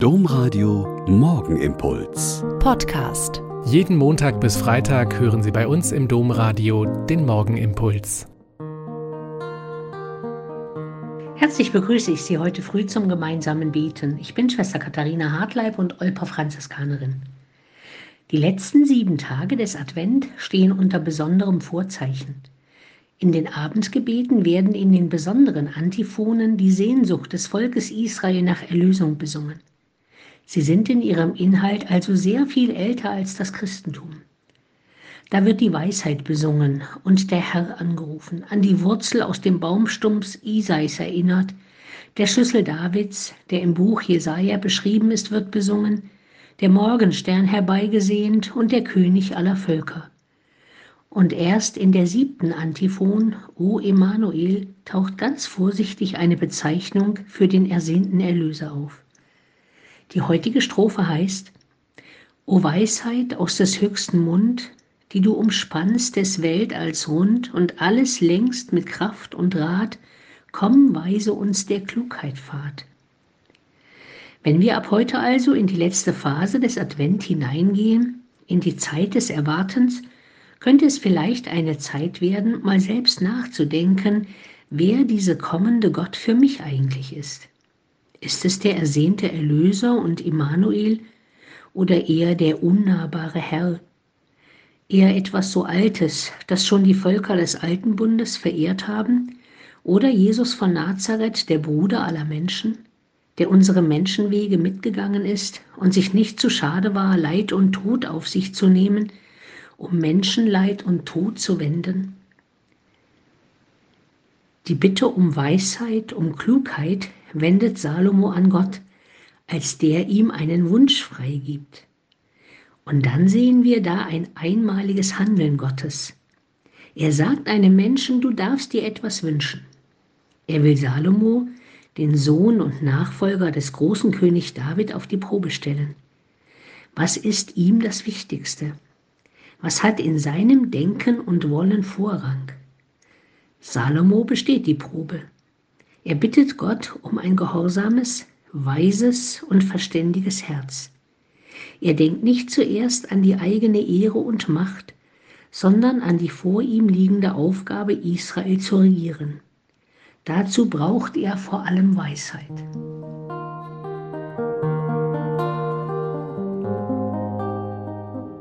Domradio Morgenimpuls. Podcast. Jeden Montag bis Freitag hören Sie bei uns im Domradio den Morgenimpuls. Herzlich begrüße ich Sie heute früh zum gemeinsamen Beten. Ich bin Schwester Katharina Hartleib und Olper Franziskanerin. Die letzten sieben Tage des Advent stehen unter besonderem Vorzeichen. In den Abendgebeten werden in den besonderen Antiphonen die Sehnsucht des Volkes Israel nach Erlösung besungen. Sie sind in ihrem Inhalt also sehr viel älter als das Christentum. Da wird die Weisheit besungen und der Herr angerufen, an die Wurzel aus dem Baumstumpf Isais erinnert, der Schlüssel Davids, der im Buch Jesaja beschrieben ist, wird besungen, der Morgenstern herbeigesehnt und der König aller Völker. Und erst in der siebten Antiphon, O Emanuel, taucht ganz vorsichtig eine Bezeichnung für den ersehnten Erlöser auf. Die heutige Strophe heißt, O Weisheit aus des höchsten Mund, die du umspannst des Welt als rund und alles längst mit Kraft und Rat, komm, weise uns der Klugheit Pfad. Wenn wir ab heute also in die letzte Phase des Advent hineingehen, in die Zeit des Erwartens, könnte es vielleicht eine Zeit werden, mal selbst nachzudenken, wer diese kommende Gott für mich eigentlich ist. Ist es der ersehnte Erlöser und Immanuel oder eher der unnahbare Herr? Eher etwas so Altes, das schon die Völker des Alten Bundes verehrt haben? Oder Jesus von Nazareth, der Bruder aller Menschen, der unsere Menschenwege mitgegangen ist und sich nicht zu schade war, Leid und Tod auf sich zu nehmen, um Menschenleid und Tod zu wenden? Die Bitte um Weisheit, um Klugheit wendet Salomo an Gott, als der ihm einen Wunsch freigibt. Und dann sehen wir da ein einmaliges Handeln Gottes. Er sagt einem Menschen, du darfst dir etwas wünschen. Er will Salomo, den Sohn und Nachfolger des großen König David, auf die Probe stellen. Was ist ihm das Wichtigste? Was hat in seinem Denken und Wollen Vorrang? Salomo besteht die Probe. Er bittet Gott um ein gehorsames, weises und verständiges Herz. Er denkt nicht zuerst an die eigene Ehre und Macht, sondern an die vor ihm liegende Aufgabe, Israel zu regieren. Dazu braucht er vor allem Weisheit.